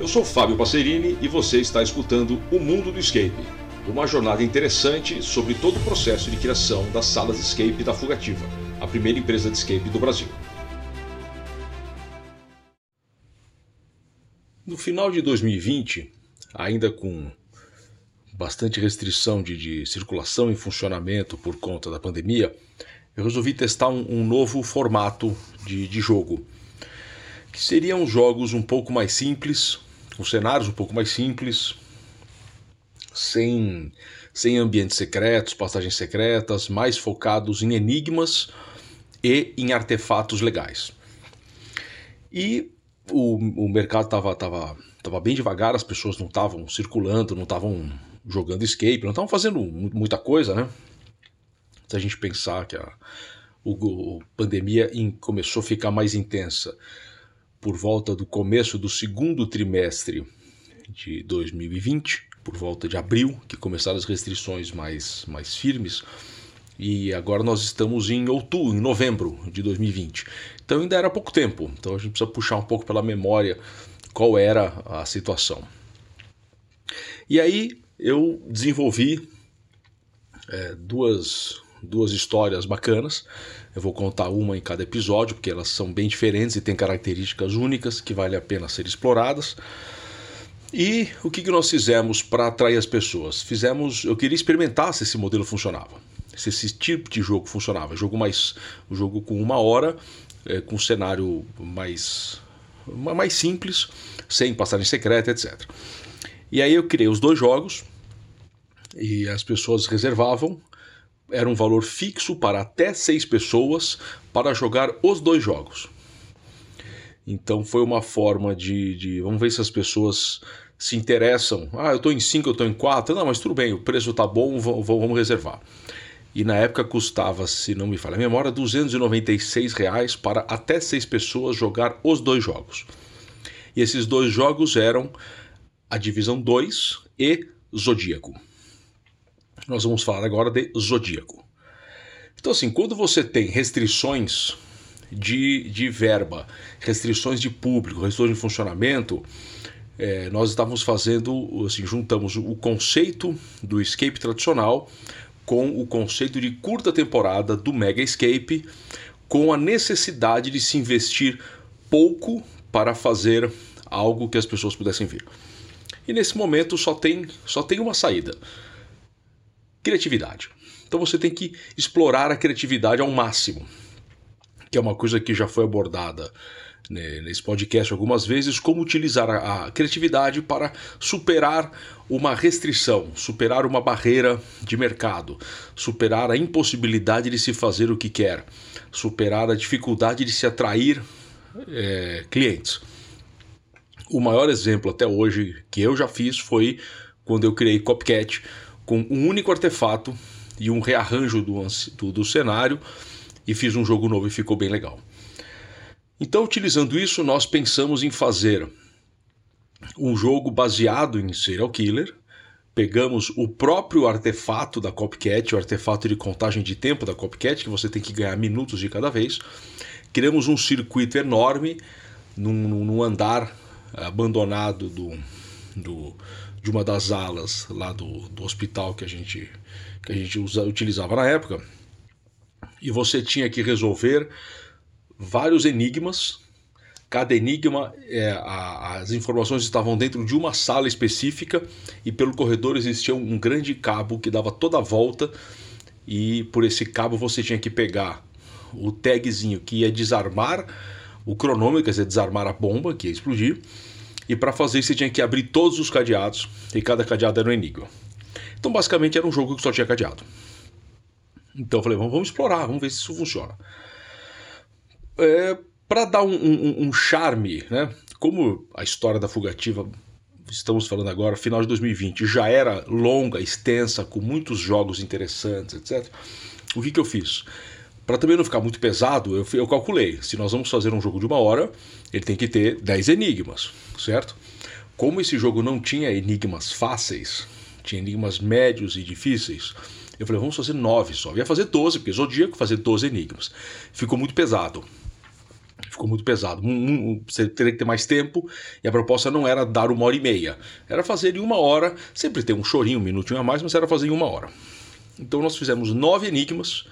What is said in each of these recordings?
Eu sou Fábio Passerini e você está escutando O Mundo do Escape, uma jornada interessante sobre todo o processo de criação das salas de escape da Fugativa, a primeira empresa de escape do Brasil. No final de 2020, ainda com bastante restrição de, de circulação e funcionamento por conta da pandemia, eu resolvi testar um, um novo formato de, de jogo, que seriam jogos um pouco mais simples, com cenários um pouco mais simples, sem, sem ambientes secretos, passagens secretas, mais focados em enigmas e em artefatos legais. E o, o mercado estava tava, tava bem devagar, as pessoas não estavam circulando, não estavam jogando escape, não estavam fazendo muita coisa, né? Se a gente pensar que a, o, a pandemia começou a ficar mais intensa por volta do começo do segundo trimestre de 2020, por volta de abril, que começaram as restrições mais, mais firmes, e agora nós estamos em outubro, em novembro de 2020. Então ainda era pouco tempo, então a gente precisa puxar um pouco pela memória qual era a situação. E aí eu desenvolvi é, duas, duas histórias bacanas. Eu vou contar uma em cada episódio, porque elas são bem diferentes e têm características únicas que vale a pena ser exploradas. E o que, que nós fizemos para atrair as pessoas? Fizemos, eu queria experimentar se esse modelo funcionava, se esse tipo de jogo funcionava. Jogo mais, um jogo com uma hora, é, com um cenário mais, mais simples, sem passagem secreta, etc. E aí eu criei os dois jogos e as pessoas reservavam era um valor fixo para até seis pessoas para jogar os dois jogos. Então foi uma forma de, de vamos ver se as pessoas se interessam. Ah, eu estou em cinco, eu estou em quatro. Não, mas tudo bem, o preço está bom, vamos reservar. E na época custava, se não me falha a memória, 296 reais para até seis pessoas jogar os dois jogos. E esses dois jogos eram a Divisão 2 e Zodíaco. Nós vamos falar agora de Zodíaco. Então, assim, quando você tem restrições de, de verba, restrições de público, restrições de funcionamento, é, nós estávamos fazendo, assim, juntamos o conceito do escape tradicional com o conceito de curta temporada do Mega Escape, com a necessidade de se investir pouco para fazer algo que as pessoas pudessem ver. E nesse momento só tem, só tem uma saída criatividade. Então você tem que explorar a criatividade ao máximo, que é uma coisa que já foi abordada né, nesse podcast algumas vezes, como utilizar a, criatividade para superar uma restrição, superar uma barreira de mercado, superar a impossibilidade de se fazer o que quer, superar a dificuldade de se atrair é, clientes. O maior exemplo até hoje que eu já fiz foi quando eu criei Copcat, com um único artefato e um rearranjo do, do, do cenário e fiz um jogo novo e ficou bem legal. Então, utilizando isso, nós pensamos em fazer um jogo baseado em serial killer. Pegamos o próprio artefato da Copcat, o artefato de contagem de tempo da Copcat, que você tem que ganhar minutos de cada vez. Criamos um circuito enorme num, num andar abandonado do, do, de uma das alas lá do, do hospital que a gente, que a gente usa, utilizava na época. E você tinha que resolver vários enigmas. Cada enigma, é, a, as informações estavam dentro de uma sala específica e pelo corredor existia um grande cabo que dava toda a volta e por esse cabo você tinha que pegar o tagzinho que ia desarmar o cronômetro, quer dizer, desarmar a bomba que ia explodir e para fazer isso você tinha que abrir todos os cadeados e cada cadeado era um enigma. Então basicamente era um jogo que só tinha cadeado. Então eu falei, vamos, vamos explorar, vamos ver se isso funciona. É, para dar um, um, um, charme, né? Como a história da Fugativa, estamos falando agora, final de 2020, já era longa, extensa, com muitos jogos interessantes, etc. O que, que eu fiz? Para também não ficar muito pesado, eu, eu calculei. Se nós vamos fazer um jogo de uma hora, ele tem que ter 10 enigmas, certo? Como esse jogo não tinha enigmas fáceis, tinha enigmas médios e difíceis, eu falei, vamos fazer 9 só. Eu ia fazer 12, porque Zodíaco fazer 12 enigmas. Ficou muito pesado. ficou muito pesado. Você teria que ter mais tempo e a proposta não era dar uma hora e meia, era fazer em uma hora, sempre ter um chorinho, um minutinho a mais, mas era fazer em uma hora. Então nós fizemos nove enigmas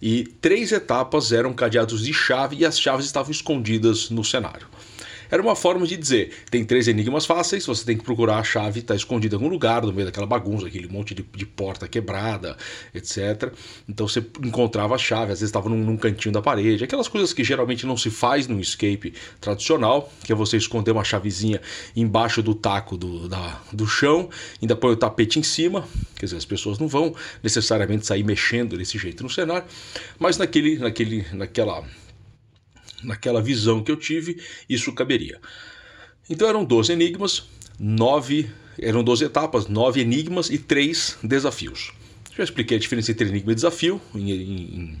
e três etapas eram cadeados de chave e as chaves estavam escondidas no cenário. Era uma forma de dizer: tem três enigmas fáceis, você tem que procurar a chave, está escondida em algum lugar, no meio daquela bagunça, aquele monte de, de porta quebrada, etc. Então você encontrava a chave, às vezes estava num, num, cantinho da parede, aquelas coisas que geralmente não se faz no escape tradicional, que é você esconder uma chavezinha embaixo do taco do, da, do chão, ainda põe o tapete em cima, quer dizer, as pessoas não vão necessariamente sair mexendo desse jeito no cenário, mas naquele, naquele, naquela naquela visão que eu tive, isso caberia. Então eram 12 enigmas, 9, eram 12 etapas, 9 enigmas e 3 desafios. Já expliquei a diferença entre enigma e desafio em, em,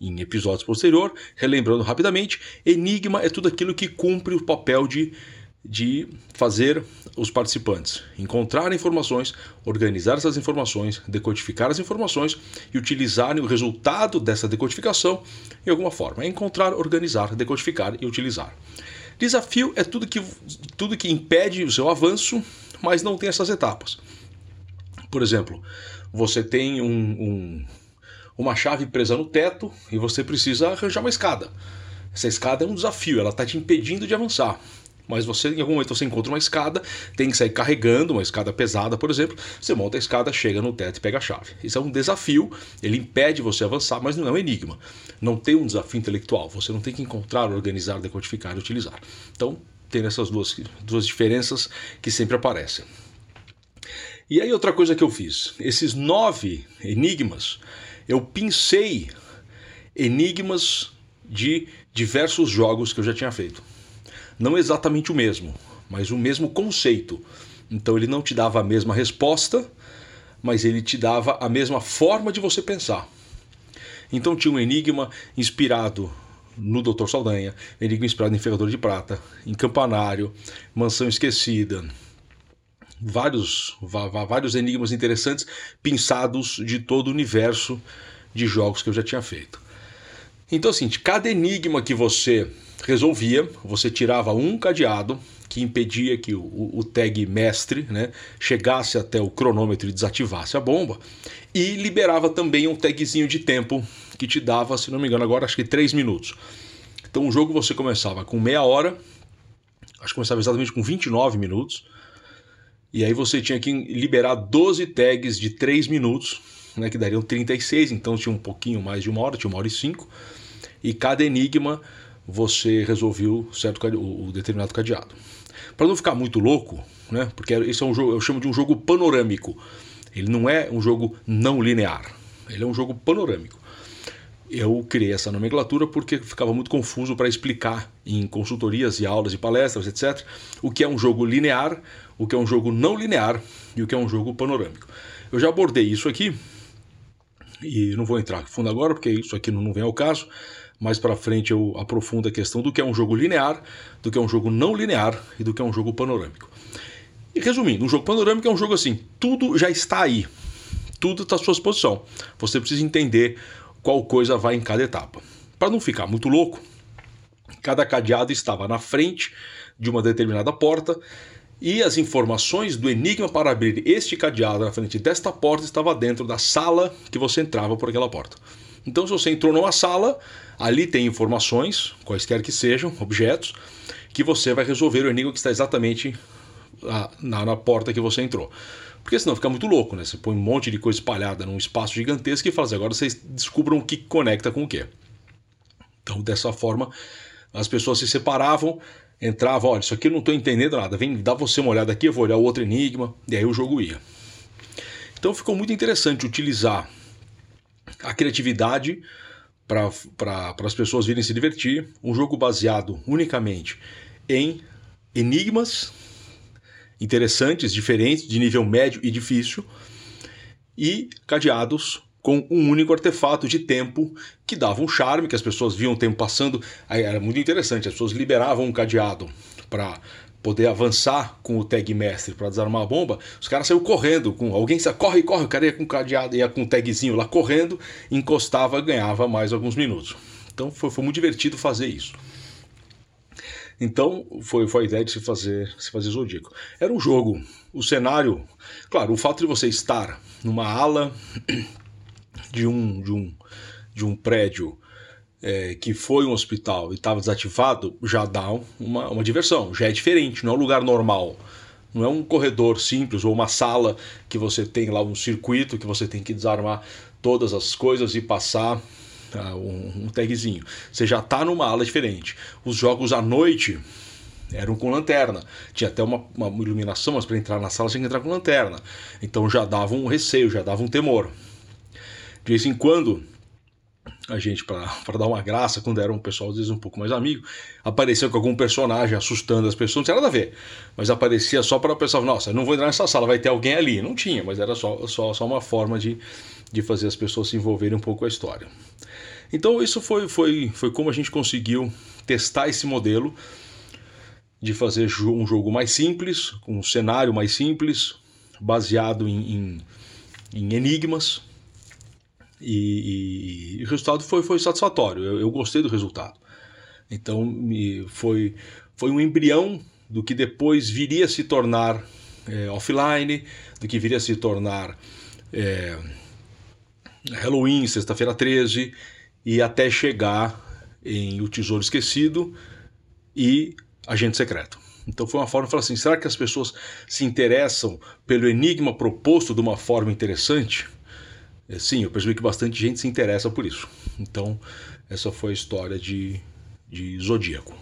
em episódios posteriores. Relembrando rapidamente, enigma é tudo aquilo que cumpre o papel de de fazer os participantes encontrar informações, organizar essas informações, decodificar as informações e utilizarem o resultado dessa decodificação em alguma forma. É encontrar, organizar, decodificar e utilizar. Desafio é tudo que, tudo que impede o seu avanço, mas não tem essas etapas. Por exemplo, você tem um, um, uma chave presa no teto e você precisa arranjar uma escada. Essa escada é um desafio, ela está te impedindo de avançar mas você em algum momento você encontra uma escada, tem que sair carregando uma escada pesada, por exemplo, você monta a escada, chega no teto e pega a chave. Isso é um desafio, ele impede você avançar, mas não é um enigma. Não tem um desafio intelectual, você não tem que encontrar, organizar, decodificar e utilizar. Então, tem essas duas, duas diferenças que sempre aparecem. E aí outra coisa que eu fiz, esses nove enigmas, eu pincei enigmas de diversos jogos que eu já tinha feito não exatamente o mesmo, mas o mesmo conceito. Então ele não te dava a mesma resposta, mas ele te dava a mesma forma de você pensar. Então tinha um enigma inspirado no Dr. Saldanha, enigma inspirado em Ferrador de Prata, em Campanário, Mansão Esquecida, vários, vários enigmas interessantes pinçados de todo o universo de jogos que eu já tinha feito. Então, assim, cada enigma que você resolvia, você tirava um cadeado que impedia que o, o, tag mestre né, chegasse até o cronômetro e desativasse a bomba, e liberava também um tagzinho de tempo que te dava, se não me engano, agora acho que 3 minutos. Então o jogo você começava com meia hora, acho que começava exatamente com 29 minutos, e aí você tinha que liberar 12 tags de 3 minutos, né, que dariam 36, então tinha um pouquinho mais de uma hora, tinha uma hora e cinco, e cada enigma você resolveu certo o, determinado cadeado. Para não ficar muito louco, né? Porque esse é um jogo, eu chamo de um jogo panorâmico. Ele não é um jogo não linear. Ele é um jogo panorâmico. Eu criei essa nomenclatura porque ficava muito confuso para explicar em consultorias e aulas e palestras, etc., o que é um jogo linear, o que é um jogo não linear e o que é um jogo panorâmico. Eu já abordei isso aqui e não vou entrar fundo agora porque isso aqui não vem ao caso, mais para frente eu aprofundo a questão do que é um jogo linear, do que é um jogo não linear e do que é um jogo panorâmico. E resumindo, um jogo panorâmico é um jogo assim, tudo já está aí, tudo está à sua disposição. Você precisa entender qual coisa vai em cada etapa. Para não ficar muito louco, cada cadeado estava na frente de uma determinada porta e as informações do enigma para abrir este cadeado na frente desta porta estava dentro da sala que você entrava por aquela porta. Então, se você entrou numa sala, ali tem informações, quaisquer que sejam, objetos, que você vai resolver o enigma que está exatamente ah, na, na porta que você entrou. Porque senão fica muito louco, né? Você põe um monte de coisa espalhada num espaço gigantesco e fala assim, agora vocês descubram o que conecta com o que. Então, dessa forma, as pessoas se separavam, entravam, olha, isso aqui eu não estou entendendo nada, vem dar você uma olhada aqui, eu vou olhar outro enigma, e aí o jogo ia. Então ficou muito interessante utilizar a criatividade para as pessoas virem se divertir. Um jogo baseado unicamente em enigmas interessantes, diferentes, de nível médio e difícil, e cadeados com um único artefato de tempo que dava um charme, que as pessoas viam o tempo passando. Aí era muito interessante, as pessoas liberavam um cadeado para poder avançar com o tag mestre para desarmar a bomba, os caras saíram correndo com alguém sa... corre, corre, o cara ia com cadeado, ia com o tagzinho lá correndo, encostava, ganhava mais alguns minutos. Então foi, foi muito divertido fazer isso. Então foi, foi a ideia de se fazer, se fazer Zodíaco. Era um jogo, o cenário, claro, o fato de você estar numa ala de um, de um, de um prédio é, que foi um hospital e estava desativado já dá uma, uma diversão, já é diferente, não é um lugar normal. Não é um corredor simples ou uma sala que você tem lá um circuito que você tem que desarmar todas as coisas e passar uh, um, tagzinho. Você já está numa ala diferente. Os jogos à noite eram com lanterna. Tinha até uma, uma iluminação, mas para entrar na sala tinha que entrar com lanterna. Então já dava um receio, já dava um temor. De vez em quando a gente, para dar uma graça, quando era um pessoal às vezes um pouco mais amigo, aparecia com algum personagem assustando as pessoas, não tinha nada a ver, mas aparecia só para o pessoal, nossa, não vou entrar nessa sala, vai ter alguém ali. Não tinha, mas era só, só, só uma forma de, de fazer as pessoas se envolverem um pouco com a história. Então, isso foi, foi, foi como a gente conseguiu testar esse modelo de fazer um jogo mais simples, com um cenário mais simples, baseado em, em, em enigmas, e, e, o resultado foi, foi satisfatório. Eu, eu gostei do resultado. Então me, foi, foi um embrião do que depois viria a se tornar é, offline, do que viria a se tornar é, Halloween, sexta-feira 13, e até chegar em O Tesouro Esquecido e Agente Secreto. Então foi uma forma de falar assim: será que as pessoas se interessam pelo enigma proposto de uma forma interessante? É, sim, eu percebi que bastante gente se interessa por isso. Então, essa foi a história de, de Zodíaco.